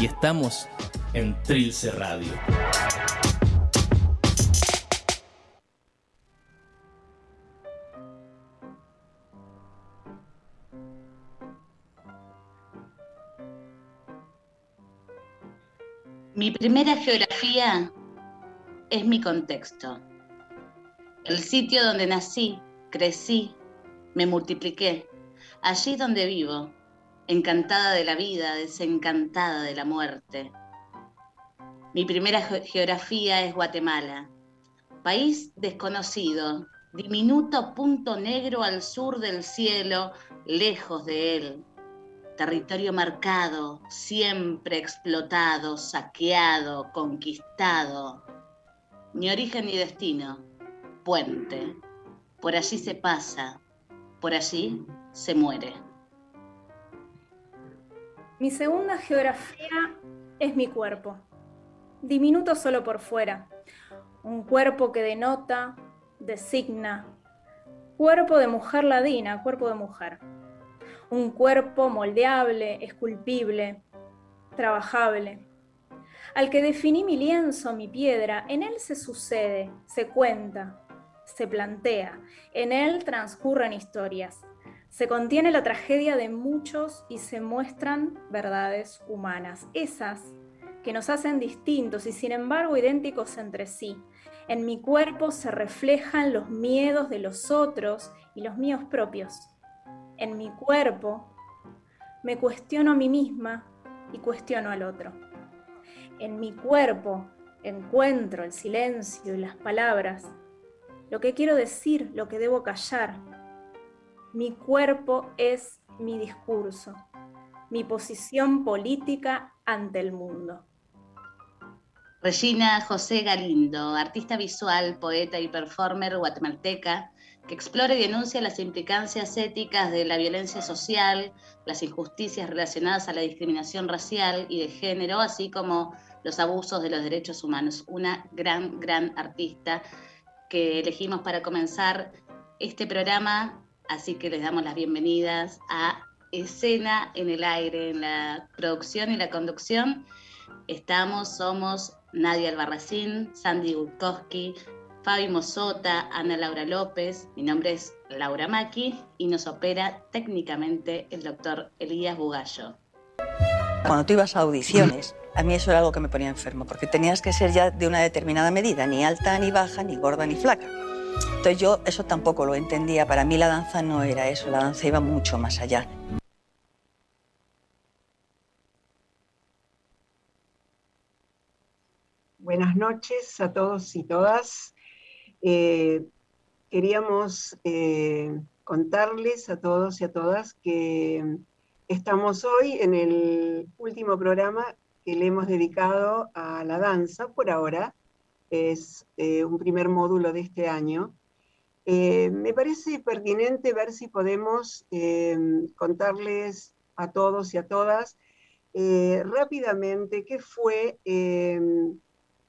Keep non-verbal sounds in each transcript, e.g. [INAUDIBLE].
Y estamos en Trilce Radio. Mi primera geografía es mi contexto. El sitio donde nací, crecí, me multipliqué. Allí donde vivo, encantada de la vida, desencantada de la muerte. Mi primera geografía es Guatemala, país desconocido, diminuto punto negro al sur del cielo, lejos de él territorio marcado, siempre explotado, saqueado, conquistado. Ni origen ni destino, puente. Por allí se pasa, por allí se muere. Mi segunda geografía es mi cuerpo, diminuto solo por fuera, un cuerpo que denota, designa, cuerpo de mujer ladina, cuerpo de mujer. Un cuerpo moldeable, esculpible, trabajable. Al que definí mi lienzo, mi piedra, en él se sucede, se cuenta, se plantea, en él transcurren historias, se contiene la tragedia de muchos y se muestran verdades humanas, esas que nos hacen distintos y sin embargo idénticos entre sí. En mi cuerpo se reflejan los miedos de los otros y los míos propios en mi cuerpo, me cuestiono a mí misma y cuestiono al otro. En mi cuerpo encuentro el silencio y las palabras, lo que quiero decir, lo que debo callar. Mi cuerpo es mi discurso, mi posición política ante el mundo. Regina José Galindo, artista visual, poeta y performer guatemalteca, que explora y denuncia las implicancias éticas de la violencia social, las injusticias relacionadas a la discriminación racial y de género, así como los abusos de los derechos humanos. Una gran, gran artista que elegimos para comenzar este programa, así que les damos las bienvenidas a Escena en el Aire, en la producción y la conducción. Estamos, somos Nadia Albarracín, Sandy Gutkowski, Fabi Mosota, Ana Laura López, mi nombre es Laura Maki y nos opera técnicamente el doctor Elías Bugallo. Cuando tú ibas a audiciones, a mí eso era algo que me ponía enfermo, porque tenías que ser ya de una determinada medida, ni alta ni baja, ni gorda ni flaca. Entonces yo eso tampoco lo entendía, para mí la danza no era eso, la danza iba mucho más allá. Buenas noches a todos y todas. Eh, queríamos eh, contarles a todos y a todas que estamos hoy en el último programa que le hemos dedicado a la danza por ahora. Es eh, un primer módulo de este año. me parece pertinente ver si podemos contarles a todos y a todas rápidamente qué fue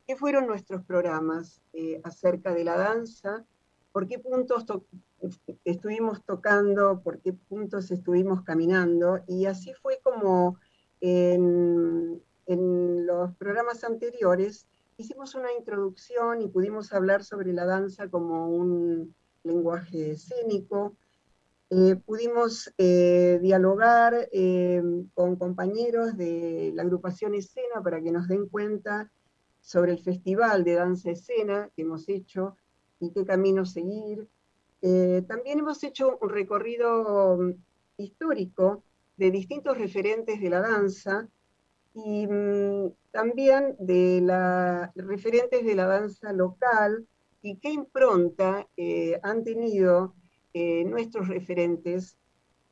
¿Qué fueron nuestros programas eh, acerca de la danza? ¿Por qué puntos estuvimos tocando? ¿Por qué puntos estuvimos caminando? Y así fue como en, los programas anteriores hicimos una introducción y pudimos hablar sobre la danza como un lenguaje escénico. Eh, pudimos eh, dialogar con compañeros de la agrupación Escena para que nos den cuenta sobre el Festival de Danza Escena que hemos hecho y qué camino seguir. Eh, también hemos hecho un recorrido mm, histórico de distintos referentes de la danza y mm, también de la, referentes de la danza local y qué impronta eh, han tenido eh, nuestros referentes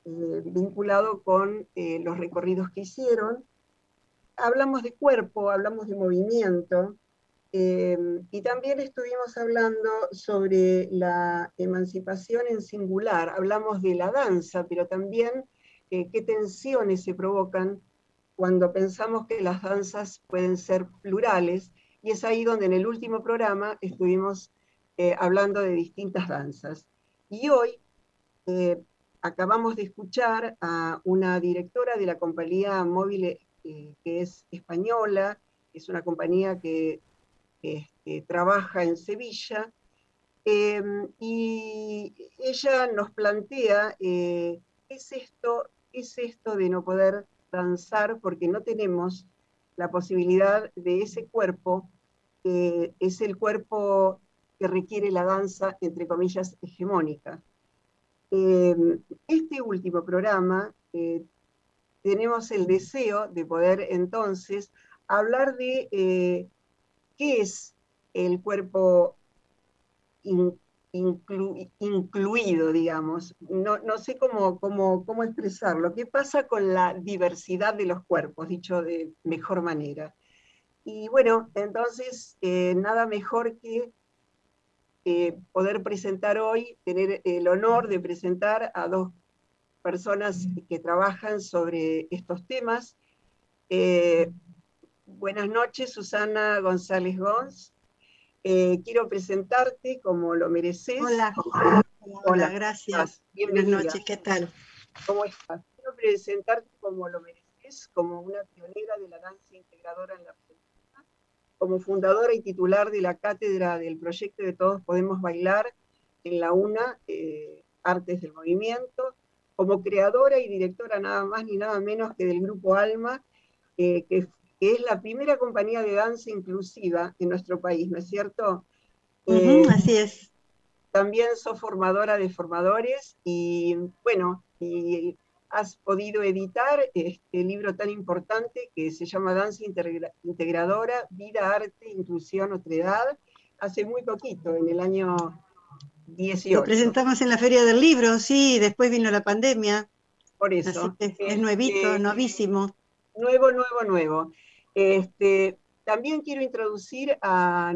vinculados con los recorridos que hicieron. Hablamos de cuerpo, hablamos de movimiento, eh, y también estuvimos hablando sobre la emancipación en singular, hablamos de la danza, pero también eh, qué tensiones se provocan cuando pensamos que las danzas pueden ser plurales, y es ahí donde en el último programa estuvimos eh, hablando de distintas danzas. Y hoy acabamos de escuchar a una directora de la compañía móvil que es española, es una compañía que trabaja en Sevilla, y ella nos plantea, eh, ¿qué, es esto, es esto de no poder danzar porque no tenemos la posibilidad de ese cuerpo, que es el cuerpo que requiere la danza, entre comillas, hegemónica? Em, este último programa eh, tenemos el deseo de poder entonces hablar de eh, qué es el cuerpo incluido, digamos. No, sé cómo, cómo, expresarlo. ¿Qué pasa con la diversidad de los cuerpos, dicho de mejor manera? Y bueno, entonces, eh, nada mejor que eh, poder presentar hoy, tener el honor de presentar a dos personas que trabajan sobre estos temas. Eh, buenas noches, Susana González Gons. Eh, quiero presentarte como lo mereces. Hola, hola, gracias. Buenas noches, ¿qué tal? ¿Cómo estás? Quiero presentarte como lo mereces, como una pionera de la danza integradora en la Argentina, como fundadora y titular de la cátedra del proyecto de Todos Podemos Bailar en la UNA, eh, Artes del Movimiento, como creadora y directora nada más ni nada menos que del grupo Alma, eh, que, es la primera compañía de danza inclusiva en nuestro país, ¿no es cierto? Eh, así es. También sos formadora de formadores y bueno, y has podido editar este libro tan importante que se llama Danza Integradora, Vida, Arte, Inclusión, Otredad, hace muy poquito, en el año 18. Lo presentamos en la Feria del Libro, sí, después vino la pandemia. Por eso. es nuevito, novísimo. Nuevo, nuevo, nuevo. Este, también quiero introducir a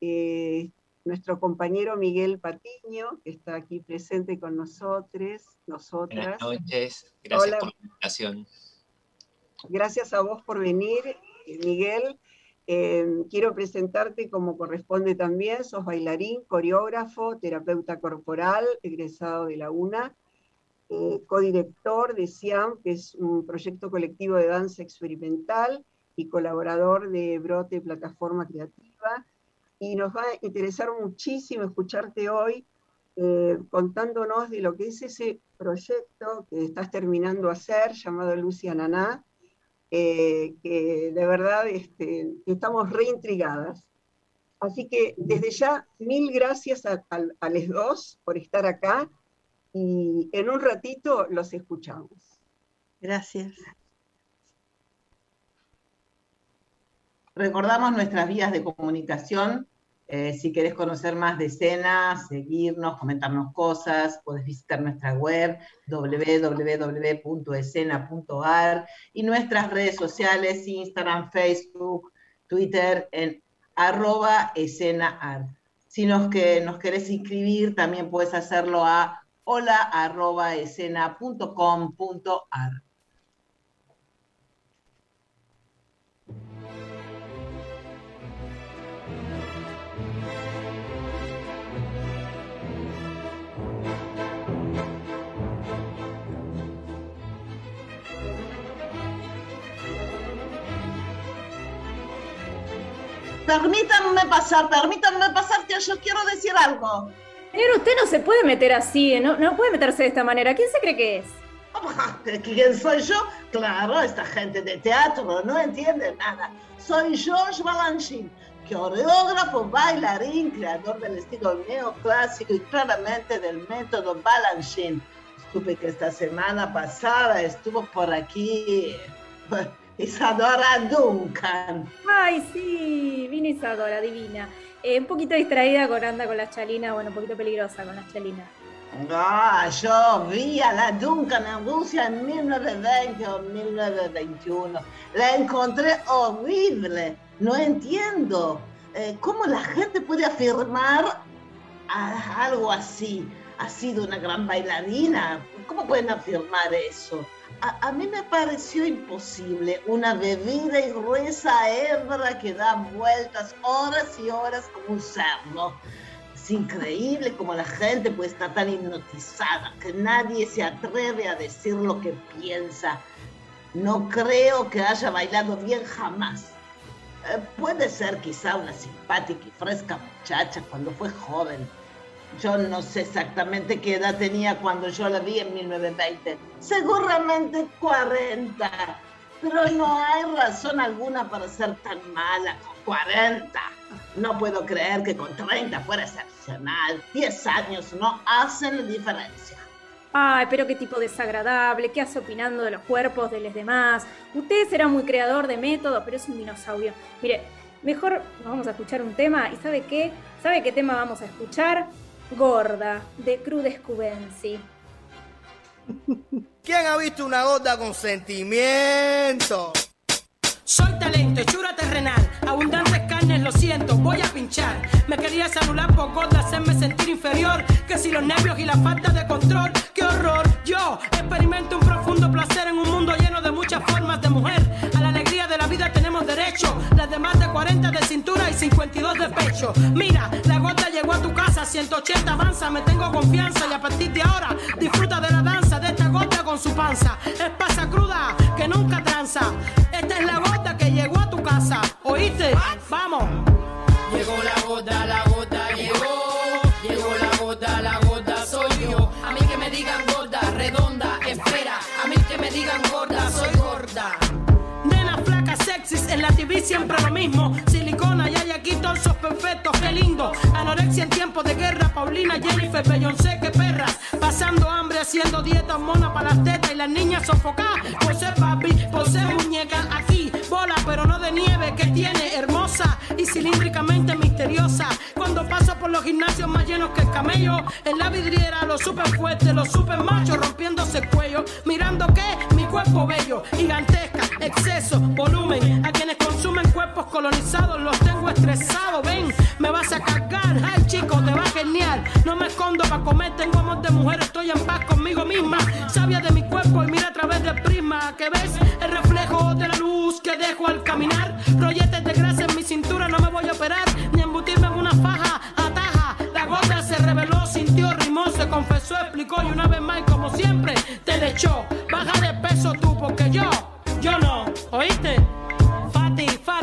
eh, nuestro compañero Miguel Patiño, que está aquí presente con nosotros, nosotras. Buenas noches, gracias por la invitación. Gracias a vos por venir, eh, Miguel. Em, quiero presentarte como corresponde también, sos bailarín, coreógrafo, terapeuta corporal, egresado de la UNA, eh, codirector de SIAM, que es un proyecto colectivo de danza experimental, y colaborador de Brote Plataforma Creativa. Y nos va a interesar muchísimo escucharte hoy eh, contándonos de lo que es ese proyecto que estás terminando hacer, llamado Lucia Naná, eh, que de verdad este, estamos reintrigadas. Así que desde ya, mil gracias a, a, los dos por estar acá y en un ratito los escuchamos. Gracias. Recordamos nuestras vías de comunicación eh, si querés conocer más de escena, seguirnos, comentarnos cosas, podés visitar nuestra web www.escena.ar y nuestras redes sociales, Instagram, Facebook, Twitter, en arroba escenaart. Si nos, que, nos querés inscribir, también puedes hacerlo a hola Permítanme pasar, permítanme pasar, que yo quiero decir algo. Señor, usted no se puede meter así, no, no puede meterse de esta manera. ¿Quién se cree que es? ¿Quién soy yo? Claro, esta gente de teatro no entiende nada. Soy George Balanchine, coreógrafo, bailarín, creador del estilo neoclásico y claramente del método Balanchine. Supe que esta semana pasada estuvo por aquí [LAUGHS] Isadora Duncan. Ay, sí, vino Isadora, divina. Eh, un poquito distraída con anda con las chalinas, bueno, un poquito peligrosa con las chalinas. Ah, yo vi a la Duncan en Rusia en 1920 o 1921. La encontré horrible. No entiendo eh, cómo la gente puede afirmar algo así. Ha sido una gran bailarina. ¿Cómo pueden afirmar eso? A, mí me pareció imposible una bebida y gruesa hebra que da vueltas horas y horas como un cerdo increíble como la gente puede estar tan hipnotizada que nadie se atreve a decir lo que piensa. No creo que haya bailado bien jamás. Eh, puede ser quizá una simpática y fresca muchacha cuando fue joven. Yo no sé exactamente qué edad tenía cuando yo la vi en 1920. Seguramente 40. Pero no hay razón alguna para ser tan mala con 40. No puedo creer que con 30 fuera excepcional. 10 años no hacen la diferencia. Ay, pero qué tipo desagradable, qué hace opinando de los cuerpos de los demás. Usted será muy creador de métodos, pero es un dinosaurio. Mire, mejor vamos a escuchar un tema. ¿Y sabe qué? ¿Sabe qué tema vamos a escuchar? Gorda, de Crudes Cubensi. [LAUGHS] ¿Quién ha visto una gorda con sentimiento? Soy talento, hechura terrenal, abundantes carnes, lo siento, voy a pinchar. Me quería anular por gorda, hacerme sentir inferior. Que si los nervios y la falta de control, qué horror. Yo experimento un profundo placer en un mundo lleno de muchas formas de mujer. A la alegría de la vida tenemos derecho. Las demás de 40 de cintura y 52 de pecho. Mira, la gota llegó a tu casa, 180 avanza, me tengo confianza y a partir de ahora disfruta de la danza de esta gota con su panza. Es pasa cruda que nunca tranza. Esta es la gota que llegó a tu casa. ¿Oíste? Vamos. Llegó la gota, la gota. Llegó en la TV siempre lo mismo. Silicona y hay aquí torsos perfectos, qué lindo. Anorexia en tiempos de guerra, Paulina, Jennifer, Beyoncé, que. Pasando hambre, haciendo dieta mona para las tetas y las niñas sofocadas. Por ser papi, por ser muñeca, aquí bola, pero no de nieve, que tiene hermosa y cilíndricamente misteriosa. Cuando paso por los gimnasios más llenos que el camello, en la vidriera los super fuertes, los super machos rompiéndose el cuello, mirando que mi cuerpo bello, gigantesca, exceso, volumen. A quienes cuerpos colonizados los tengo estresados. Ven, me vas a cargar, ay chico, te va genial. No me escondo para comer, tengo amor de mujer, estoy en paz conmigo misma. Sabia de mi cuerpo y mira a través del prisma que ves el reflejo de la luz que dejo al caminar. Rolletes de grasa en mi cintura, no me voy a operar, ni embutirme en una faja, ataja. La gorda se reveló, sintió, rimó, se confesó, explicó y una vez más, como siempre, te le echó. Baja de peso tú, porque yo, yo no, ¿oíste?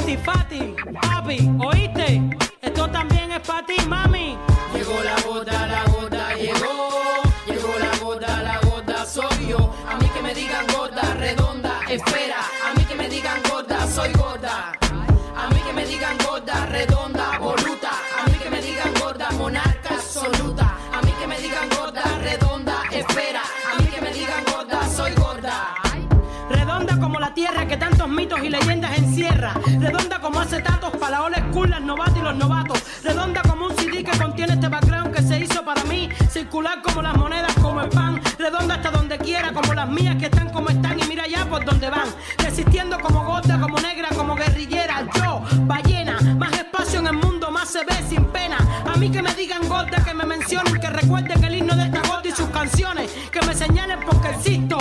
Fati, Fati, papi, ¿oíste? Esto también es para ti, mami. Redonda como acetatos para la old school, las novatas y los novatos. Redonda como un CD que contiene este background que se hizo para mí. Circular como las monedas, como el pan. Redonda hasta donde quiera, como las mías que están como están y mira ya por donde van. Resistiendo como gorda, como negra, como guerrillera. Yo, ballena, más espacio en el mundo, más se ve sin pena. A mí que me digan gorda, que me mencionen, que recuerden el himno de esta gorda y sus canciones. Que me señalen porque existo.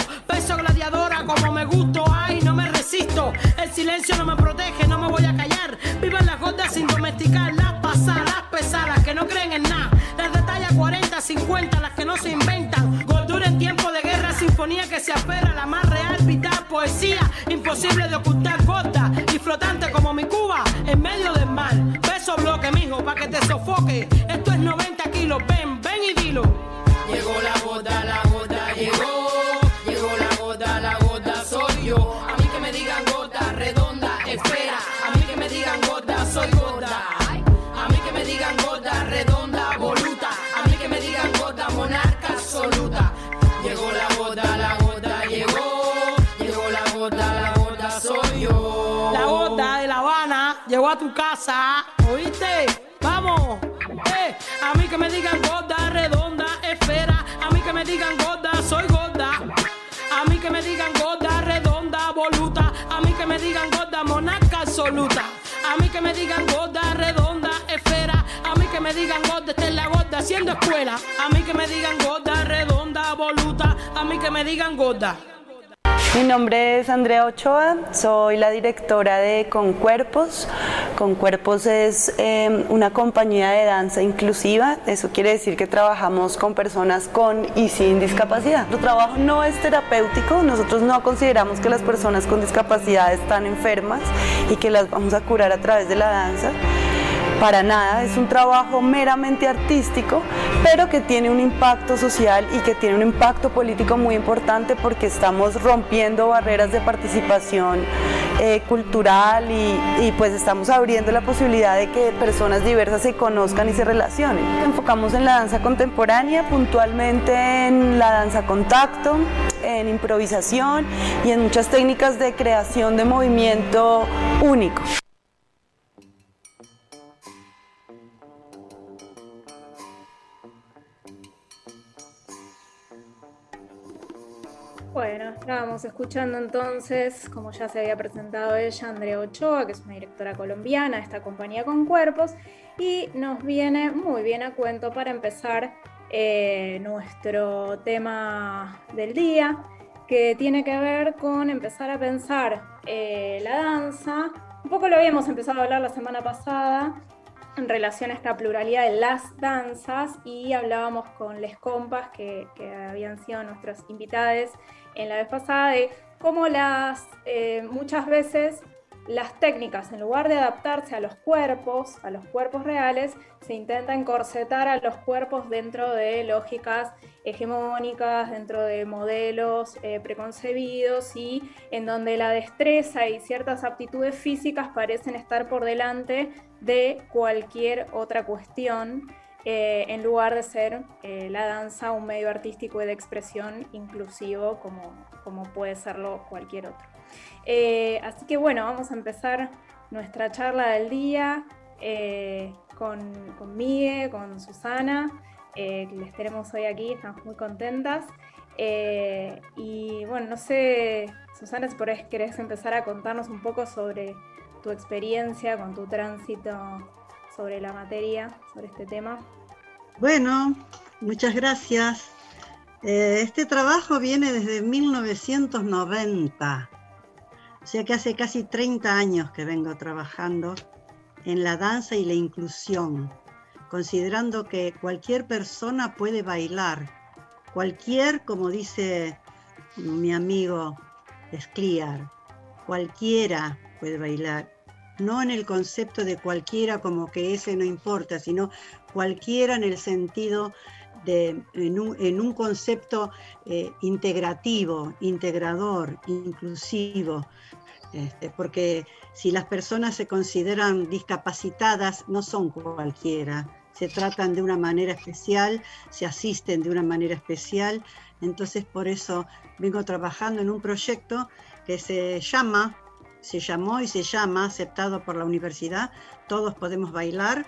Silencio no me protege, no me voy a callar. Vivan las gordas sin domesticar, las pasadas, pesadas, que no creen en nada. Las de talla 40, 50, las que no se inventan. Gordura en tiempo de guerra, sinfonía que se apera, la más real, vital, poesía. Imposible de ocultar gorda y flotante como mi Cuba en medio del mar. Beso bloque, mijo, pa' que te sofoque. Esto es 90 kilos, ven, ven y dilo. Llegó la A tu casa, ¿oíste? Vamos, eh, a mí que me digan gorda, redonda, esfera. digan gorda, soy gorda. A mí que me digan gorda, redonda, voluta. A mí que me digan gorda, monarca absoluta. A mí que me digan gorda, redonda, esfera. A mí que me digan gorda, esta es la gorda haciendo escuela. A mí que me digan gorda, redonda, voluta. A mí que me digan gorda. Mi nombre es Andrea Ochoa, soy la directora de Con Cuerpos. Con Cuerpos es em, una compañía de danza inclusiva, eso quiere decir que trabajamos con personas con y sin discapacidad. Nuestro trabajo no es terapéutico, nosotros no consideramos que las personas con discapacidad están enfermas y que las vamos a curar a través de la danza para nada, es un trabajo meramente artístico, pero que tiene un impacto social y que tiene un impacto político muy importante porque estamos rompiendo barreras de participación eh, cultural y, pues estamos abriendo la posibilidad de que personas diversas se conozcan y se relacionen. Enfocamos en la danza contemporánea, puntualmente en la danza contacto, en improvisación y en muchas técnicas de creación de movimiento único. Bueno, estábamos escuchando entonces, como ya se había presentado ella, Andrea Ochoa, que es una directora colombiana esta compañía con cuerpos, y nos viene muy bien a cuento para empezar eh, nuestro tema del día, que tiene que ver con empezar a pensar eh, la danza. Un poco lo habíamos empezado a hablar la semana pasada en relación a esta pluralidad de las danzas y hablábamos con les compas que, que habían sido nuestros invitados en la vez pasada de cómo las, eh, muchas veces las técnicas, en lugar de adaptarse a los cuerpos, a los cuerpos reales, se intenta encorsetar a los cuerpos dentro de lógicas hegemónicas, dentro de modelos eh, preconcebidos y en donde la destreza y ciertas aptitudes físicas parecen estar por delante de cualquier otra cuestión. Eh, en lugar de ser eh, la danza un medio artístico y de expresión inclusivo como, como puede serlo cualquier otro. Eh, así que bueno, vamos a empezar nuestra charla del día con, con Miguel, con Susana, que les tenemos hoy aquí, estamos muy contentas. y bueno, no sé, Susana, si querés empezar a contarnos un poco sobre tu experiencia con tu tránsito sobre la materia, sobre este tema. Bueno, muchas gracias. Eh, este trabajo viene desde 1990, o sea que hace casi 30 años que vengo trabajando en la danza y la inclusión, considerando que cualquier persona puede bailar, cualquier, como dice mi amigo Scliar, cualquiera puede bailar no en el concepto de cualquiera como que ese no importa, sino cualquiera en el sentido de, en, un, concepto eh, integrativo, integrador, inclusivo, este, porque si las personas se consideran discapacitadas, no son cualquiera, se tratan de una manera especial, se asisten de una manera especial, entonces por eso vengo trabajando en un proyecto que se llama se llamó y se llama, aceptado por la universidad, Todos Podemos Bailar,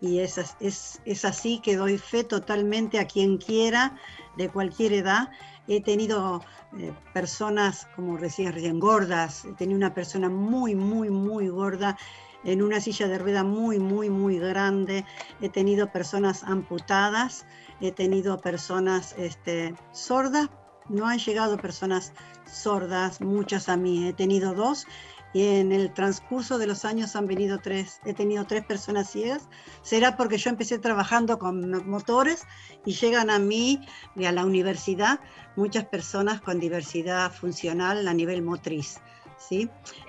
y es, es, así que doy fe totalmente a quien quiera, de cualquier edad. He tenido eh, personas, como decía recién, gordas, he tenido una persona muy, muy, muy gorda en una silla de rueda muy, muy, muy grande. He tenido personas amputadas, he tenido personas este, sordas. No han llegado personas sordas, muchas a mí. He tenido dos y en el transcurso de los años han venido tres, he tenido tres personas ciegas, será porque yo empecé trabajando con motores y llegan a mí y a la universidad muchas personas con diversidad funcional a nivel motriz. ¿Sí?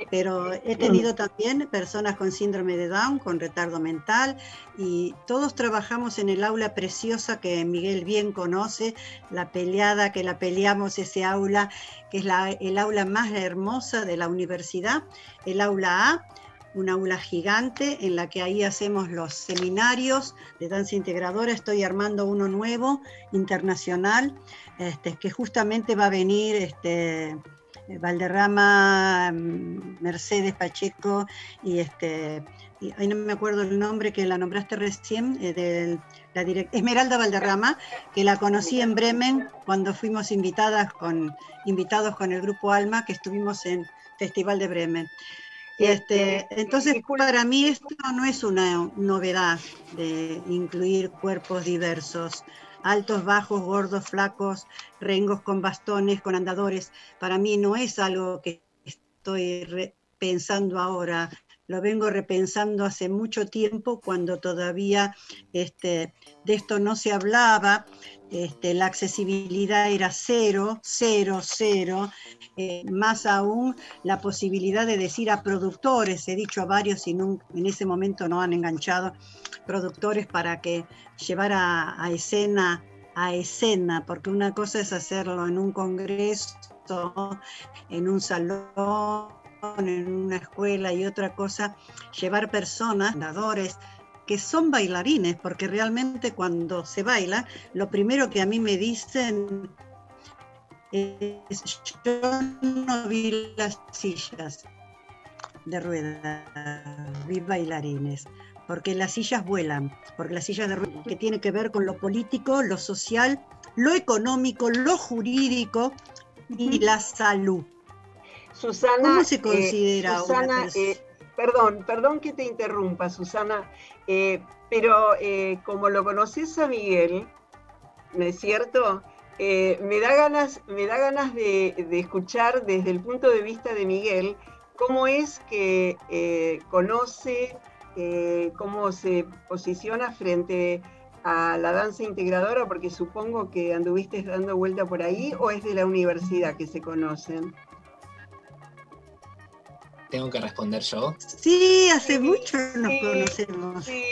Pero he tenido también personas con síndrome de Down, con retardo mental, y todos trabajamos en el aula preciosa que Miguel bien conoce, la peleada que la peleamos, ese aula, que es la, el aula más hermosa de la universidad, el aula A, un aula gigante en la que ahí hacemos los seminarios de danza integradora. Estoy armando uno nuevo, internacional, este, que justamente va a venir este, Valderrama, mm, Mercedes Pacheco y este, y, ahí no me acuerdo el nombre que la nombraste recién, eh, la Esmeralda Valderrama, que la conocí en Bremen cuando fuimos invitadas con, invitados con el grupo Alma, que estuvimos en Festival de Bremen. Este, este, entonces, para mí esto no es una novedad de incluir cuerpos diversos, altos, bajos, gordos, flacos, rengos con bastones, con andadores. Para mí no es algo que estoy pensando ahora, lo vengo repensando hace mucho tiempo cuando todavía este, de esto no se hablaba, este, la accesibilidad era cero, cero, cero, eh, más aún la posibilidad de decir a productores, he dicho a varios y en ese momento no han enganchado, productores para que llevara a escena, a escena, porque una cosa es hacerlo en un congreso, en un salón, en una escuela y otra cosa, llevar personas, dadores, que son bailarines, porque realmente cuando se baila, lo primero que a mí me dicen es, yo no vi las sillas de ruedas, vi bailarines, porque las sillas vuelan, porque las sillas de ruedas, que tiene que ver con lo político, lo social, lo económico, lo jurídico y la salud. Susana, ¿cómo se eh, considera Susana, eh, perdón, perdón que te interrumpa, Susana, eh, pero como lo conoces a Miguel, ¿no es cierto? me da ganas, me da ganas de, escuchar desde el punto de vista de Miguel cómo es que conoce, cómo se posiciona frente a la danza integradora, porque supongo que anduviste dando vuelta por ahí, o es de la universidad que se conocen tengo que responder yo. Sí, hace mucho nos conocemos. Sí,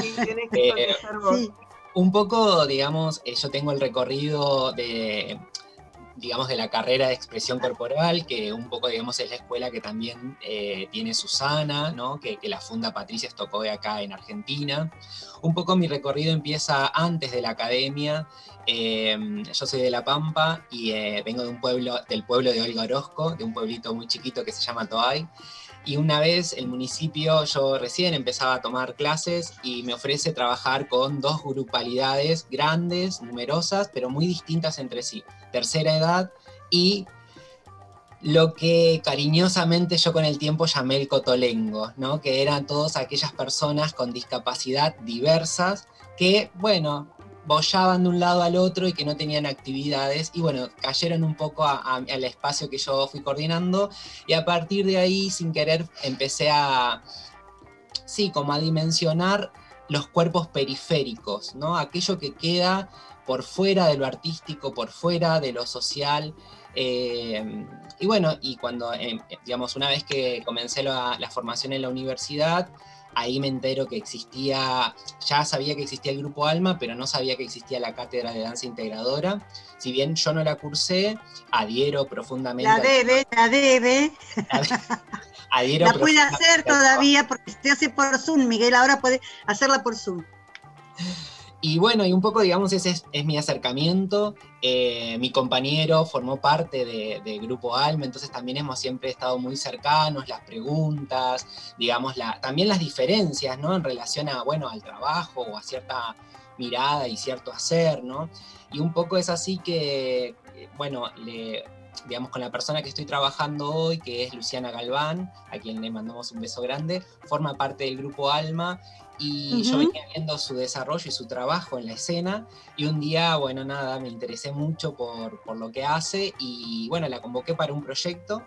sí, tienes que [LAUGHS] eh, vos. Un poco, digamos, eh, yo tengo el recorrido de, digamos, de la carrera de expresión corporal, que un poco, digamos, es la escuela que también eh, tiene Susana, ¿no? que, la funda Patricia de acá en Argentina. Un poco mi recorrido empieza antes de la academia, Em, yo soy de La Pampa y eh, vengo de un pueblo, del pueblo de Olga Orozco, de un pueblito muy chiquito que se llama Toay. Y una vez el municipio, yo recién empezaba a tomar clases y me ofrece trabajar con dos grupalidades grandes, numerosas, pero muy distintas entre sí. Tercera edad y lo que cariñosamente yo con el tiempo llamé el cotolengo, ¿no? que eran todas aquellas personas con discapacidad diversas que, bueno, bollaban de un lado al otro y que no tenían actividades y bueno, cayeron un poco al espacio que yo fui coordinando y a partir de ahí sin querer empecé a, sí, como a dimensionar los cuerpos periféricos, ¿no? Aquello que queda por fuera de lo artístico, por fuera de lo social. Eh, y bueno, y cuando, eh, digamos, una vez que comencé la formación en la universidad, ahí me entero que existía, ya sabía que existía el grupo Alma, pero no sabía que existía la cátedra de danza integradora. Si bien yo no la cursé, adhiero profundamente. La debe, la debe. La, [LAUGHS] la puede hacer todavía porque se hace por Zoom, Miguel, ahora puede hacerla por Zoom. Y bueno, y un poco, digamos, ese es, mi acercamiento. Eh, mi compañero formó parte de, Grupo Alma, entonces también hemos siempre estado muy cercanos, las preguntas, digamos, la, también las diferencias, ¿no? En relación a, bueno, al trabajo o a cierta mirada y cierto hacer, ¿no? Y un poco es así que, bueno, le, digamos, con la persona que estoy trabajando hoy, que es Luciana Galván, a quien le mandamos un beso grande, forma parte del grupo Alma y yo venía viendo su desarrollo y su trabajo en la escena y un día, bueno, nada, me interesé mucho por, por lo que hace y bueno, la convoqué para un proyecto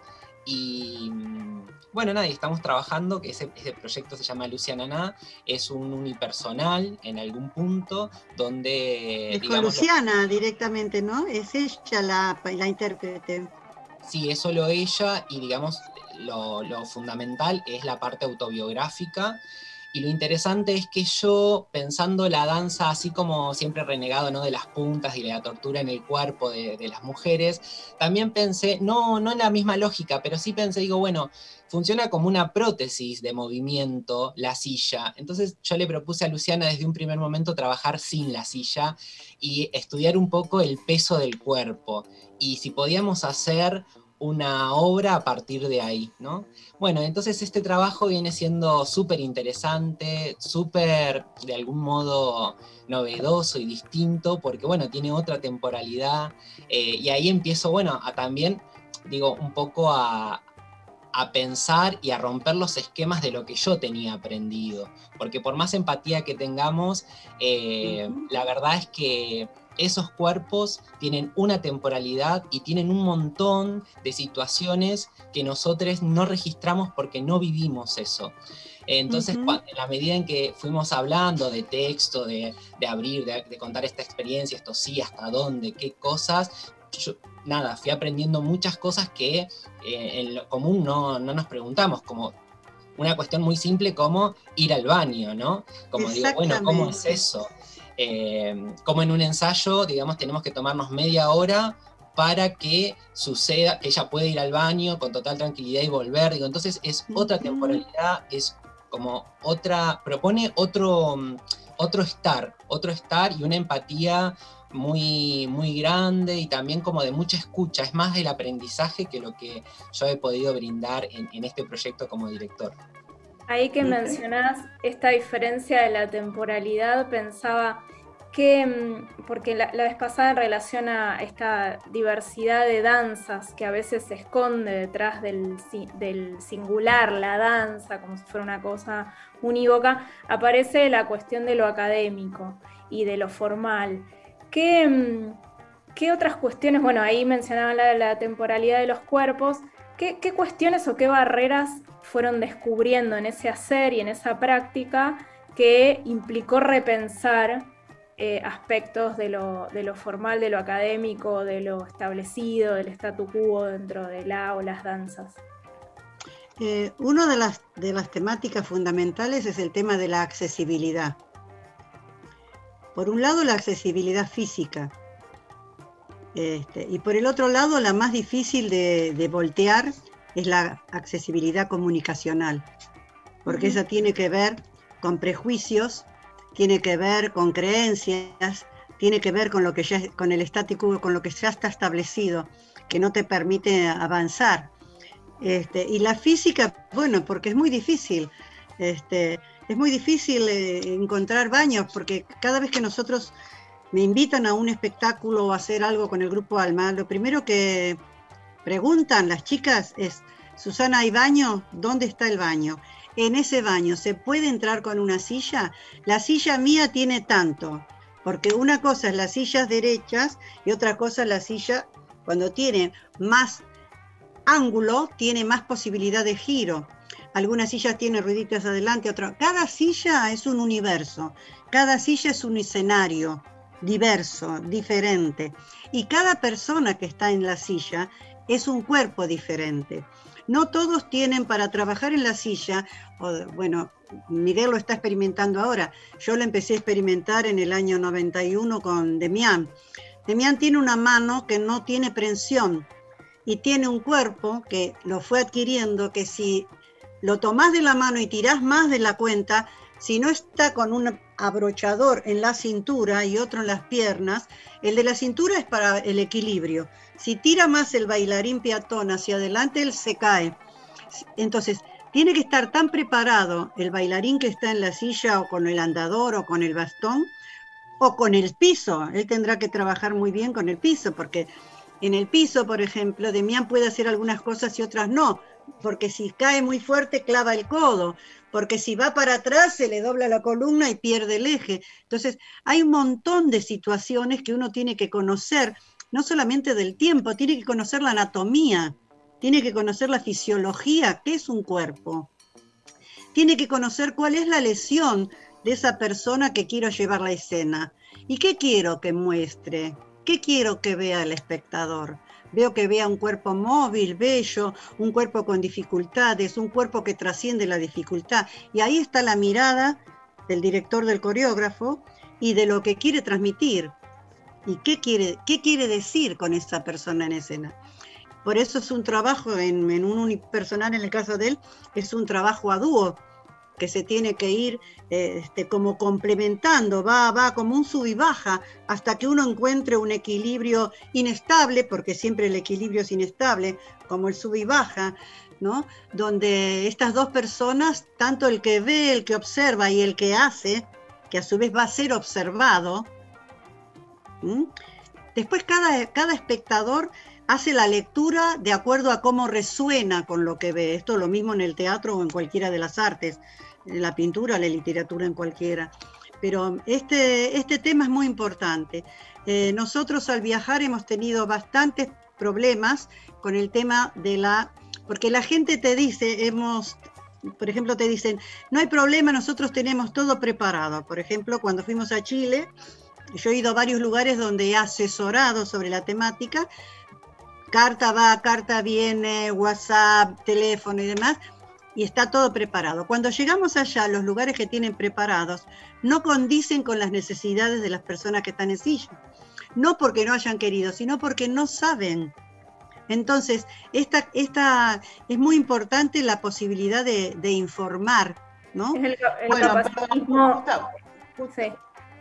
y mm, bueno, nada, estamos trabajando, que ese, ese, proyecto se llama Luciana Ná, es un unipersonal en algún punto donde... Es con Luciana directamente, ¿no? Es ella la, la intérprete. Sí, es solo ella y digamos lo, lo fundamental es la parte autobiográfica y lo interesante es que yo, pensando la danza así como siempre renegado ¿no? de las puntas y de la tortura en el cuerpo de, las mujeres, también pensé, no, no en la misma lógica, pero sí pensé, digo, bueno, funciona como una prótesis de movimiento la silla. Entonces yo le propuse a Luciana desde un primer momento trabajar sin la silla y estudiar un poco el peso del cuerpo. Y si podíamos hacer una obra a partir de ahí, ¿no? Bueno, entonces este trabajo viene siendo súper interesante, súper, de algún modo, novedoso y distinto, porque, bueno, tiene otra temporalidad, eh, y ahí empiezo, bueno, a también, digo, un poco a, pensar y a romper los esquemas de lo que yo tenía aprendido, porque por más empatía que tengamos, eh, la verdad es que esos cuerpos tienen una temporalidad y tienen un montón de situaciones que nosotros no registramos porque no vivimos eso. Entonces, en la medida en que fuimos hablando de texto, de, abrir, de, contar esta experiencia, esto sí, hasta dónde, qué cosas, yo, nada, fui aprendiendo muchas cosas que eh, en lo común no, no, nos preguntamos, como una cuestión muy simple como ir al baño, ¿no? Como digo, bueno, ¿cómo es eso? Eh, como en un ensayo, digamos, tenemos que tomarnos media hora para que suceda, que ella pueda ir al baño con total tranquilidad y volver. Digo, entonces es otra temporalidad, es como otra, propone otro, otro estar, otro estar y una empatía muy, muy grande y también como de mucha escucha. Es más el aprendizaje que lo que yo he podido brindar en, en este proyecto como director. Ahí que mencionás esta diferencia de la temporalidad, pensaba que, mm, porque la, vez pasada en relación a esta diversidad de danzas que a veces se esconde detrás del, del singular, la danza, como si fuera una cosa unívoca, aparece la cuestión de lo académico y de lo formal. ¿Qué, mm, qué otras cuestiones? Bueno, ahí mencionaba la, la temporalidad de los cuerpos. ¿Qué, ¿Qué cuestiones o qué barreras fueron descubriendo en ese hacer y en esa práctica que implicó repensar eh, aspectos de lo, formal, de lo académico, de lo establecido, del statu quo dentro de la o las danzas. Eh, una de las, de las temáticas fundamentales es el tema de la accesibilidad. Por un lado, la accesibilidad física. Este, y por el otro lado, la más difícil de, de voltear es la accesibilidad comunicacional, porque esa tiene que ver con prejuicios, tiene que ver con creencias, tiene que ver con lo que ya, con el estático, con lo que ya está establecido, que no te permite avanzar. Este, y la física, bueno, porque es muy difícil. Este, es muy difícil eh, encontrar baños, porque cada vez que nosotros me invitan a un espectáculo o a hacer algo con el grupo Alma, lo primero que preguntan las chicas es, Susana, ¿hay baño? ¿Dónde está el baño? En ese baño, ¿se puede entrar con una silla? La silla mía tiene tanto, porque una cosa es las sillas derechas y otra cosa es la silla cuando tiene más ángulo, tiene más posibilidad de giro. Algunas sillas tienen rueditas adelante, otras. Cada silla es un universo, cada silla es un escenario diverso, diferente. Y cada persona que está en la silla es un cuerpo diferente. No todos tienen para trabajar en la silla, bueno, Miguel lo está experimentando ahora, yo lo empecé a experimentar en el año 91 con Demián. Demián tiene una mano que no tiene prensión y tiene un cuerpo que lo fue adquiriendo que si lo tomás de la mano y tirás más de la cuenta, si no está con un abrochador en la cintura y otro en las piernas, el de la cintura es para el equilibrio. Si tira más el bailarín peatón hacia adelante, él se cae. Entonces, tiene que estar tan preparado el bailarín que está en la silla o con el andador o con el bastón o con el piso. Él tendrá que trabajar muy bien con el piso porque en el piso, por ejemplo, Demián puede hacer algunas cosas y otras no, porque si cae muy fuerte clava el codo, porque si va para atrás se le dobla la columna y pierde el eje. Entonces, hay un montón de situaciones que uno tiene que conocer no solamente del tiempo, tiene que conocer la anatomía, tiene que conocer la fisiología, qué es un cuerpo. Tiene que conocer cuál es la lesión de esa persona que quiero llevar la escena. ¿Y qué quiero que muestre? ¿Qué quiero que vea el espectador? Veo que vea un cuerpo móvil, bello, un cuerpo con dificultades, un cuerpo que trasciende la dificultad. Y ahí está la mirada del director del coreógrafo y de lo que quiere transmitir y qué quiere, qué quiere decir con esa persona en escena. Por eso es un trabajo en, un unipersonal, en el caso de él, es un trabajo a dúo, que se tiene que ir este, como complementando, va, va como un sub y baja hasta que uno encuentre un equilibrio inestable, porque siempre el equilibrio es inestable, como el sub y baja, ¿no? Donde estas dos personas, tanto el que ve, el que observa y el que hace, que a su vez va a ser observado, después cada, cada espectador hace la lectura de acuerdo a cómo resuena con lo que ve. Esto es lo mismo en el teatro o en cualquiera de las artes, la pintura, la literatura, en cualquiera. Pero este, este tema es muy importante. Eh, nosotros al viajar hemos tenido bastantes problemas con el tema de la... Porque la gente te dice, hemos, por ejemplo, te dicen, no hay problema, nosotros tenemos todo preparado. Por ejemplo, cuando fuimos a Chile, yo he ido a varios lugares donde he asesorado sobre la temática carta va, carta viene, WhatsApp, teléfono y demás, y está todo preparado. Cuando llegamos allá, los lugares que tienen preparados no condicen con las necesidades de las personas que están en silla. No porque no hayan querido, sino porque no saben. Entonces, esta, esta es muy importante la posibilidad de, informar, ¿no?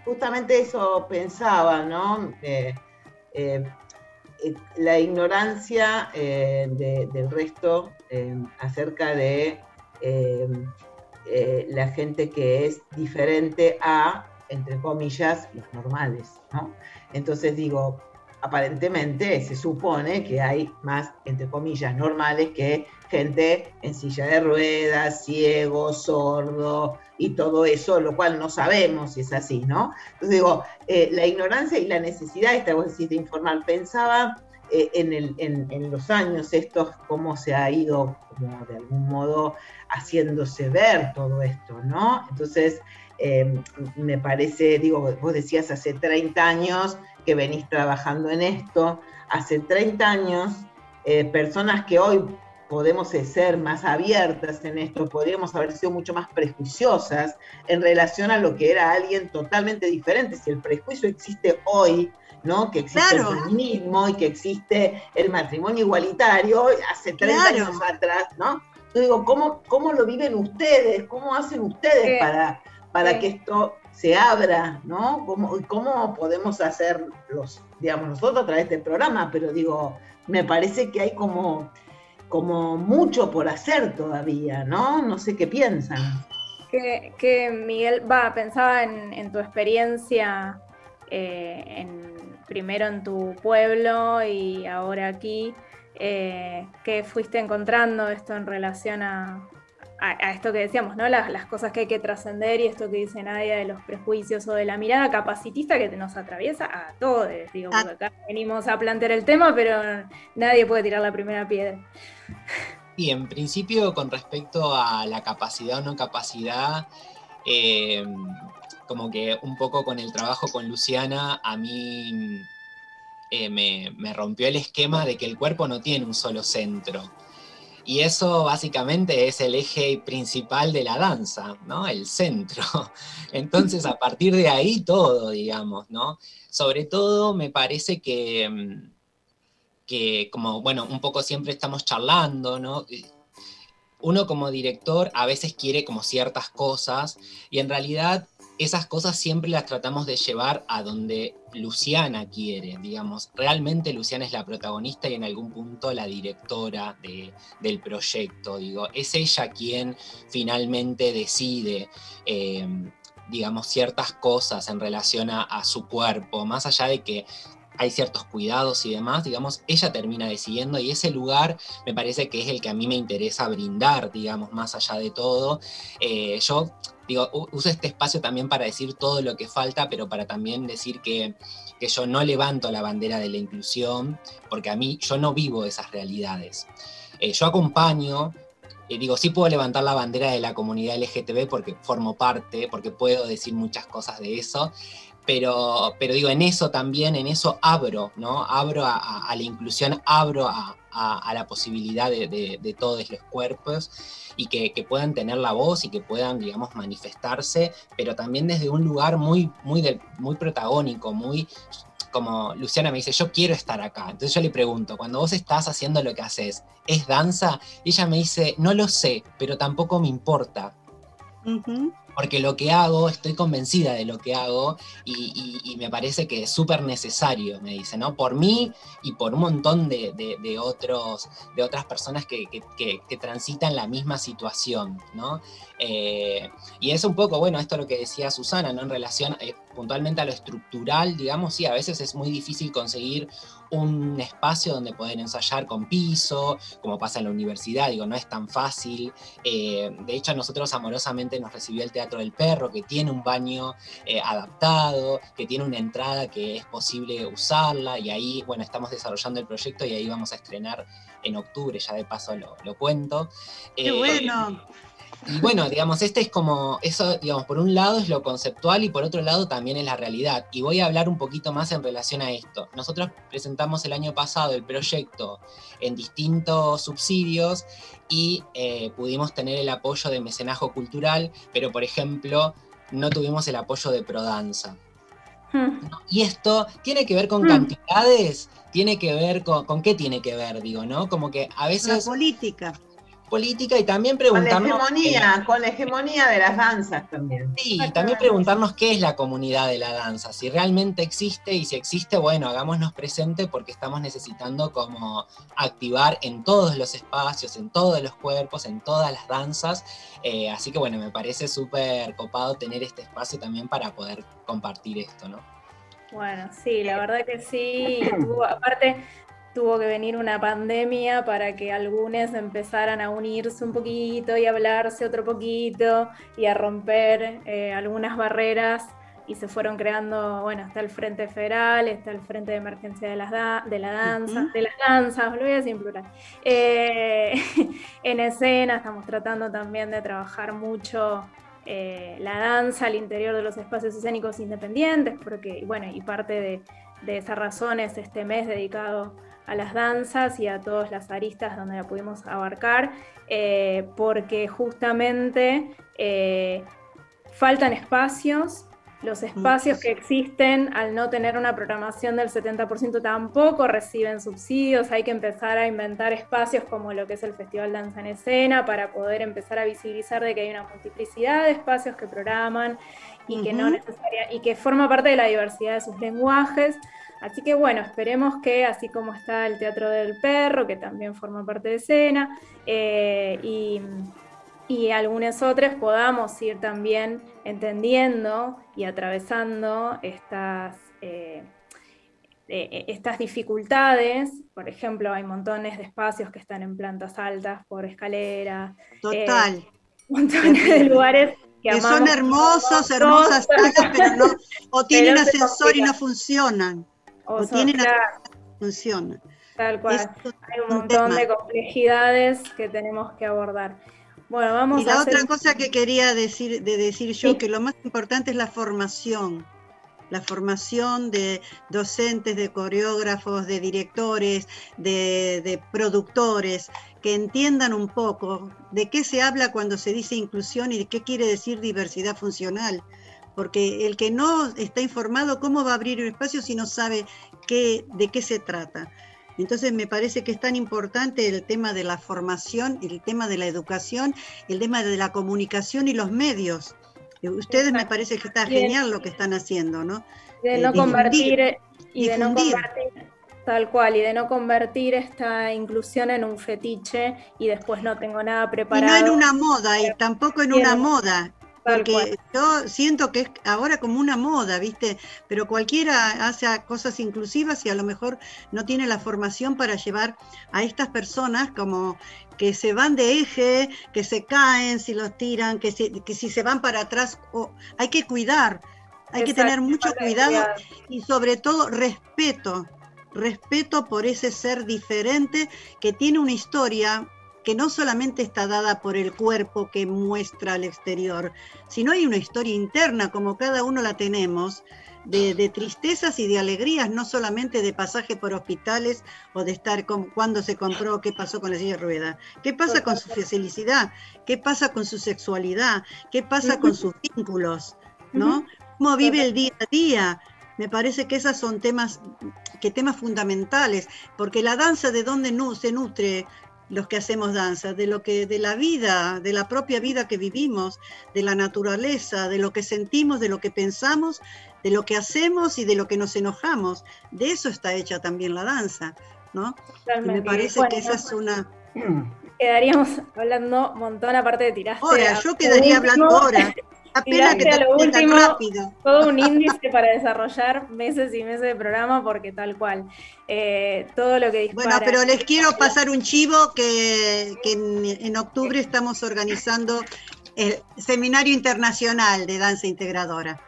justamente eso pensaba, ¿no? Eh, eh, eh, la ignorancia eh, del resto eh, acerca de la gente que es diferente a, entre comillas, los normales. ¿no? Entonces digo, aparentemente se supone que hay más, entre comillas, normales que gente en silla de ruedas, ciego, sordo y todo eso, lo cual no sabemos si es así, ¿no? Entonces digo, eh, la ignorancia y la necesidad, esta vos decís, de informar, pensaba eh, en, el, en, los años estos, cómo se ha ido, como de algún modo, haciéndose ver todo esto, ¿no? Entonces, eh, me parece, digo, vos decías hace 30 años que venís trabajando en esto, hace 30 años, personas que hoy podemos ser más abiertas en esto, podríamos haber sido mucho más prejuiciosas en relación a lo que era alguien totalmente diferente. Si el prejuicio existe hoy, ¿no? Que existe el feminismo y que existe el matrimonio igualitario hace 30 años atrás, ¿no? Yo digo, ¿cómo, ¿cómo lo viven ustedes? ¿Cómo hacen ustedes para, para que esto se abra, ¿no? ¿Cómo, ¿Cómo podemos hacerlos, digamos, nosotros a través del programa? Pero digo, me parece que hay como como mucho por hacer todavía, ¿no? No sé qué piensan. Que, Miguel, va, pensaba en, tu experiencia, eh, en, primero en tu pueblo y ahora aquí, eh, ¿qué fuiste encontrando esto en relación a, a, esto que decíamos, ¿no? Las, cosas que hay que trascender y esto que dice Nadia de los prejuicios o de la mirada capacitista que nos atraviesa a todos. Digo, ah. acá venimos a plantear el tema, pero nadie puede tirar la primera piedra. Y en principio, con respecto a la capacidad o no capacidad, eh, como que un poco con el trabajo con Luciana, a mí eh, me, me rompió el esquema de que el cuerpo no tiene un solo centro y eso básicamente es el eje principal de la danza, ¿no? El centro. [LAUGHS] Entonces, a partir de ahí todo, digamos, ¿no? Sobre todo me parece que, mm, que como, bueno, un poco siempre estamos charlando, ¿no? Uno como director a veces quiere como ciertas cosas y en realidad esas cosas siempre las tratamos de llevar a donde Luciana quiere, digamos. Realmente Luciana es la protagonista y en algún punto la directora del proyecto, digo. Es ella quien finalmente decide, eh, digamos, ciertas cosas en relación a, su cuerpo, más allá de que hay ciertos cuidados y demás, digamos, ella termina decidiendo y ese lugar me parece que es el que a mí me interesa brindar, digamos, más allá de todo. Eh, yo uso este espacio también para decir todo lo que falta, pero para también decir que, yo no levanto la bandera de la inclusión, porque a mí yo no vivo esas realidades. Eh, yo acompaño, eh, digo, sí puedo levantar la bandera de la comunidad LGTB porque formo parte, porque puedo decir muchas cosas de eso, pero, pero digo, en eso también, en eso abro, ¿no? Abro a, la inclusión, abro a, la posibilidad de, todos los cuerpos y que, puedan tener la voz y que puedan, digamos, manifestarse, pero también desde un lugar muy, muy, muy protagónico, muy como Luciana me dice, yo quiero estar acá. Entonces yo le pregunto, cuando vos estás haciendo lo que haces, ¿es danza? Ella me dice, no lo sé, pero tampoco me importa. Porque lo que hago, estoy convencida de lo que hago y, me parece que es súper necesario, me dice, ¿no? Por mí y por un montón de, otros, de otras personas que, transitan la misma situación, ¿no? Eh, y es un poco, bueno, esto es lo que decía Susana, ¿no? En relación eh, puntualmente a lo estructural, digamos, sí, a veces es muy difícil conseguir un espacio donde poder ensayar con piso, como pasa en la universidad, digo, no es tan fácil. Eh, de hecho, a nosotros amorosamente nos recibió el Teatro del Perro, que tiene un baño eh, adaptado, que tiene una entrada que es posible usarla, y ahí, bueno, estamos desarrollando el proyecto y ahí vamos a estrenar en octubre, ya de paso lo, cuento. ¡Qué eh, bueno! Y bueno, digamos, este es como, eso, digamos, por un lado es lo conceptual y por otro lado también es la realidad. Y voy a hablar un poquito más en relación a esto. Nosotros presentamos el año pasado el proyecto en distintos subsidios y eh, pudimos tener el apoyo de mecenajo cultural, pero por ejemplo, no tuvimos el apoyo de Prodanza. Hmm. Y esto tiene que ver con hmm. cantidades, tiene que ver con, con, qué tiene que ver, digo, ¿no? Como que a veces... La política política y también preguntarnos... Con la hegemonía, con la hegemonía de las danzas también. Sí, y también preguntarnos qué es la comunidad de la danza, si realmente existe y si existe, bueno, hagámonos presente porque estamos necesitando como activar en todos los espacios, en todos los cuerpos, en todas las danzas. Eh, así que bueno, me parece súper copado tener este espacio también para poder compartir esto, ¿no? Bueno, sí, la verdad que sí. aparte, tuvo que venir una pandemia para que algunos empezaran a unirse un poquito y hablarse otro poquito y a romper eh, algunas barreras y se fueron creando, bueno, está el Frente Federal, está el Frente de Emergencia de, las de la Danza, de las danzas, lo voy a decir en plural. Eh, [LAUGHS] en escena estamos tratando también de trabajar mucho eh, la danza al interior de los espacios escénicos independientes, porque, bueno, y parte de, de esa razón es este mes dedicado a las danzas y a todas las aristas donde la pudimos abarcar, eh, porque justamente eh, faltan espacios, los espacios que existen al no tener una programación del 70% tampoco reciben subsidios, hay que empezar a inventar espacios como lo que es el Festival Danza en Escena para poder empezar a visibilizar de que hay una multiplicidad de espacios que programan y que no necesaria, y que forma parte de la diversidad de sus lenguajes. Así que bueno, esperemos que así como está el Teatro del Perro, que también forma parte de escena, eh, y, y algunas otras podamos ir también entendiendo y atravesando estas, eh, eh, estas dificultades. Por ejemplo, hay montones de espacios que están en plantas altas por escalera. Total. montones de lugares que, son hermosos, hermosas [LAUGHS] pero no, o tienen ascensor y no funcionan. O, tienen funciona. Tal cual. Hay un montón de complejidades que tenemos que abordar. Bueno, vamos y la otra cosa que quería decir, de decir yo, que lo más importante es la formación. La formación de docentes, de coreógrafos, de directores, de, de productores, que entiendan un poco de qué se habla cuando se dice inclusión y de qué quiere decir diversidad funcional porque el que no está informado, ¿cómo va a abrir un espacio si no sabe qué, de qué se trata? Entonces me parece que es tan importante el tema de la formación, el tema de la educación, el tema de la comunicación y los medios. Eh, ustedes me parece que está genial lo que están haciendo, ¿no? De no convertir y de no convertir tal cual y de no convertir esta inclusión en un fetiche y después no tengo nada preparado. Y no en una moda y tampoco en una moda. Porque yo siento que es ahora como una moda, ¿viste? Pero cualquiera hace cosas inclusivas y a lo mejor no tiene la formación para llevar a estas personas como que se van de eje, que se caen si los tiran, que, que si se van para atrás, hay que cuidar, hay que tener mucho cuidado y sobre todo respeto, respeto por ese ser diferente que tiene una historia que no solamente está dada por el cuerpo que muestra al exterior, sino hay una historia interna, como cada uno la tenemos, de, tristezas y de alegrías, no solamente de pasaje por hospitales o de estar con, cuando se compró, qué pasó con la silla de rueda, qué pasa con su felicidad, qué pasa con su sexualidad, qué pasa con sus vínculos, ¿no? ¿Cómo vive el día a día? Me parece que esos son temas, que temas fundamentales, porque la danza de dónde se nutre los que hacemos danza, de lo que, de la vida, de la propia vida que vivimos, de la naturaleza, de lo que sentimos, de lo que pensamos, de lo que hacemos y de lo que nos enojamos. De eso está hecha también la danza, ¿no? me parece que esa es una. Quedaríamos hablando un montón, aparte de tiraste. Ahora, yo quedaría hablando ahora. [LAUGHS] Apenas que te lo último, rápido. todo un [LAUGHS] índice para desarrollar meses y meses de programa, porque tal cual. Eh, todo lo que dispara. Bueno, pero les quiero pasar un chivo que, en, octubre estamos organizando el Seminario Internacional de Danza Integradora.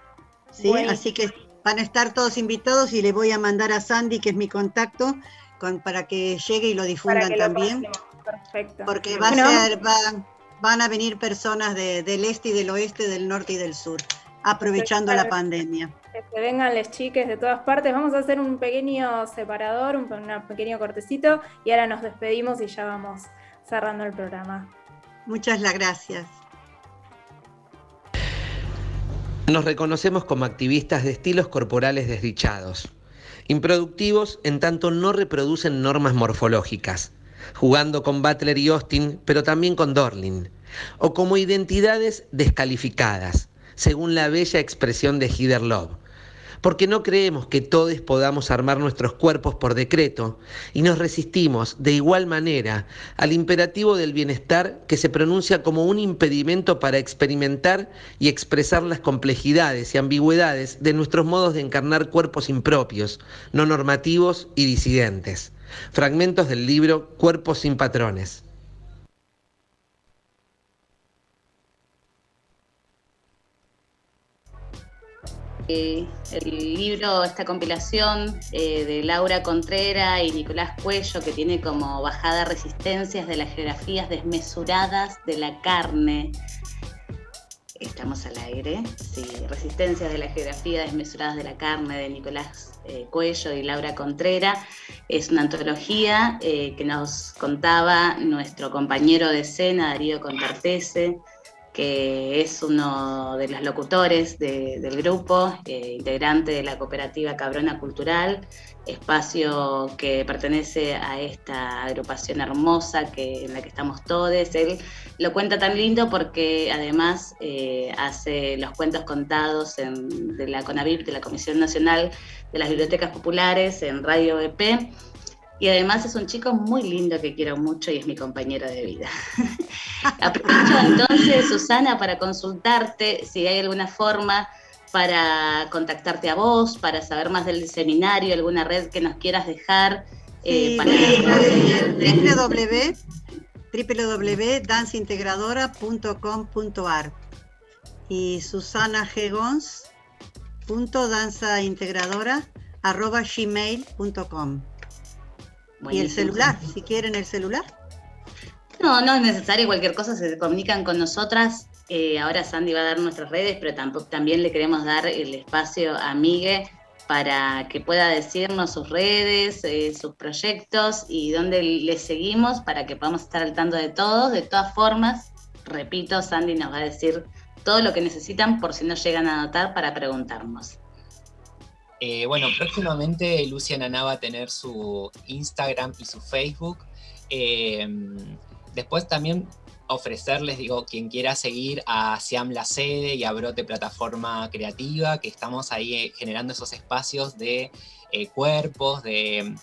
¿sí? Así que van a estar todos invitados y le voy a mandar a Sandy, que es mi contacto, con, para que llegue y lo difundan también. Perfecto. Porque va a ser, van a venir personas del este y del oeste, del norte y del sur, aprovechando la pandemia. Que vengan las chiques de todas partes. Vamos a hacer un pequeño separador, un, pequeño cortecito y ahora nos despedimos y ya vamos cerrando el programa. Muchas gracias. Nos reconocemos como activistas de estilos corporales desdichados, improductivos en tanto no reproducen normas morfológicas jugando con Butler y Austin, pero también con Dorling, o como identidades descalificadas, según la bella expresión de Heather Love, porque no creemos que todos podamos armar nuestros cuerpos por decreto y nos resistimos de igual manera al imperativo del bienestar que se pronuncia como un impedimento para experimentar y expresar las complejidades y ambigüedades de nuestros modos de encarnar cuerpos impropios, no normativos y disidentes. Fragmentos del libro Cuerpos sin patrones. Eh, el libro, esta compilación eh, de Laura Contrera y Nicolás Cuello, que tiene como bajada resistencias de las geografías desmesuradas de la carne. Estamos al aire, Resistencias de la geografía desmesuradas de la carne de Nicolás eh, Cuello y Laura Contrera. Es una antología eh, que nos contaba nuestro compañero de escena, Darío Contartese, que es uno de los locutores del grupo, eh, integrante de la cooperativa Cabrona Cultural, espacio que pertenece a esta agrupación hermosa que, en la que estamos todos. Él lo cuenta tan lindo porque además eh, hace los cuentos contados de la CONAVIP, de la Comisión Nacional de las Bibliotecas Populares, en Radio EP. Y además es un chico muy lindo que quiero mucho y es mi compañero de vida. [LAUGHS] Aprovecho entonces, Susana, para consultarte si hay alguna forma para contactarte a vos, para saber más del seminario, alguna red que nos quieras dejar. Eh, para... www.danceintegradora.com.ar y Susana gmail.com y el celular, si quieren el celular. No, no es necesario, cualquier cosa se comunican con nosotras eh, ahora Sandy va a dar nuestras redes, pero también le queremos dar el espacio a Migue para que pueda decirnos sus redes, eh, sus proyectos y dónde le seguimos para que podamos estar al tanto de todos. De todas formas, repito, Sandy nos va a decir todo lo que necesitan por si no llegan a anotar para preguntarnos. Eh, bueno, próximamente Lucia Naná va a tener su Instagram y su Facebook. Después también ofrecerles, digo, quien quiera seguir a Siam La Sede y a Brote Plataforma Creativa, que estamos ahí eh, generando esos espacios de eh, cuerpos, de,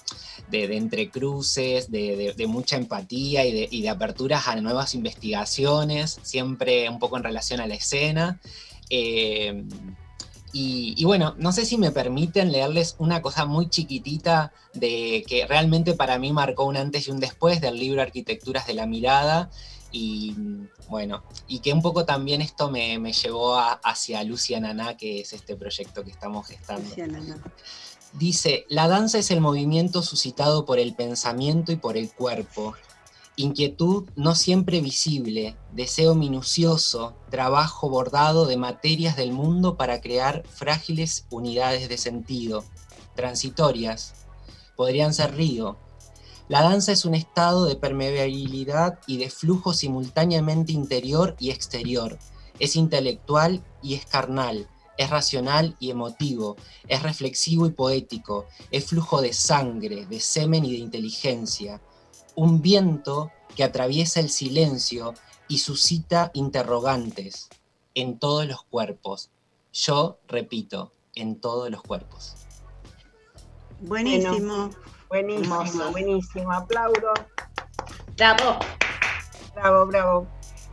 entrecruces, de, mucha empatía y, de, aperturas a nuevas investigaciones, siempre un poco en relación a la escena. Eh, y, y, bueno, no sé si me permiten leerles una cosa muy chiquitita de que realmente para mí marcó un antes y un después del libro Arquitecturas de la Mirada, y bueno, y que un poco también esto me, llevó hacia Lucia Naná, que es este proyecto que estamos gestando. Dice, la danza es el movimiento suscitado por el pensamiento y por el cuerpo. Inquietud no siempre visible, deseo minucioso, trabajo bordado de materias del mundo para crear frágiles unidades de sentido, transitorias. Podrían ser río, la danza es un estado de permeabilidad y de flujo simultáneamente interior y exterior. Es intelectual y es carnal, es racional y emotivo, es reflexivo y poético, es flujo de sangre, de semen y de inteligencia. Un viento que atraviesa el silencio y suscita interrogantes en todos los cuerpos. Yo repito, en todos los cuerpos. Buenísimo. buenísimo, buenísimo. Aplaudo. Bravo. Bravo, bravo.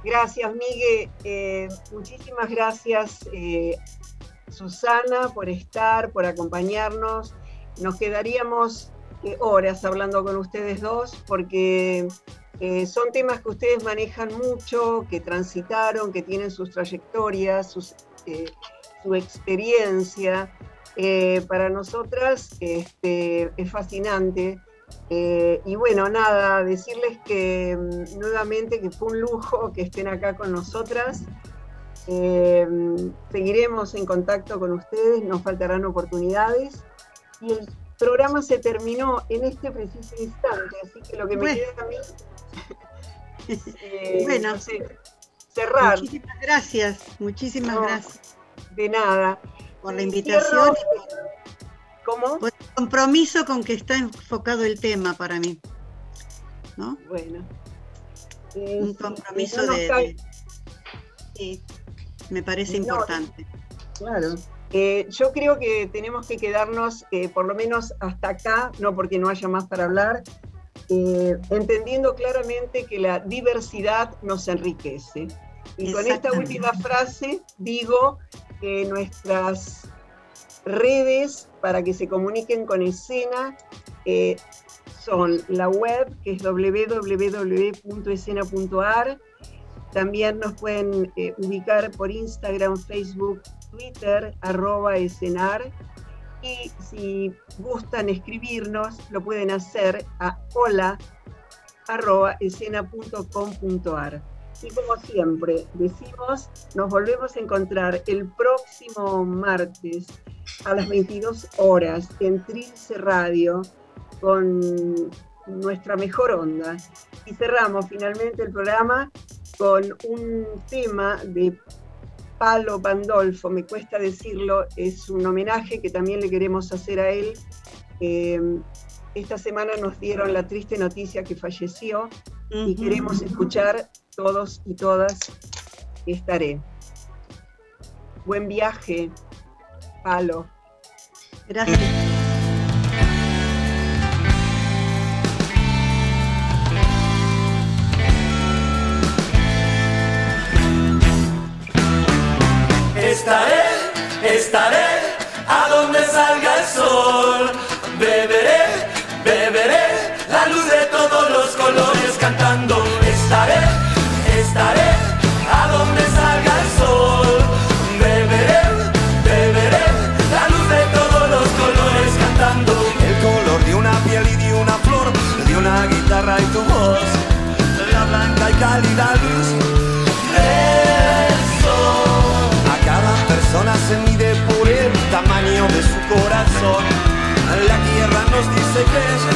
Gracias, Miguel. Eh, muchísimas gracias, eh, Susana, por estar, por acompañarnos. Nos quedaríamos eh, horas hablando con ustedes dos porque son temas que ustedes manejan mucho, que transitaron, que tienen sus trayectorias, su experiencia. para nosotras este, es fascinante eh, y bueno, nada, decirles que mm, nuevamente que fue un lujo que estén acá con nosotras. Eh, seguiremos en contacto con ustedes, nos faltarán oportunidades. Y el programa se terminó en este preciso instante, así que lo que me queda a mí eh, bueno, cerrar. Muchísimas gracias, muchísimas gracias. De nada. Por la invitación. ¿Cómo? Por el compromiso con que está enfocado el tema para mí. ¿No? Bueno. Un compromiso de, Sí, me parece importante. Claro. Eh, yo creo que tenemos que quedarnos eh, por lo menos hasta acá, no porque no haya más para hablar, eh, entendiendo claramente que la diversidad nos enriquece. Y con esta última frase digo que nuestras redes para que se comuniquen con escena eh, son la web, que es www.escena.ar. También nos pueden eh, ubicar por Instagram, Facebook, Twitter, arroba escenar. Y si gustan escribirnos, lo pueden hacer a hola arroba escena.com.ar. Y como siempre decimos, nos volvemos a encontrar el próximo martes a las 22 horas en Trilce Radio con nuestra mejor onda. Y cerramos finalmente el programa con un tema de Palo Pandolfo, me cuesta decirlo, es un homenaje que también le queremos hacer a él. Eh, esta semana nos dieron la triste noticia que falleció y queremos escuchar todos y todas estaré. Buen viaje, Palo. Gracias. Nos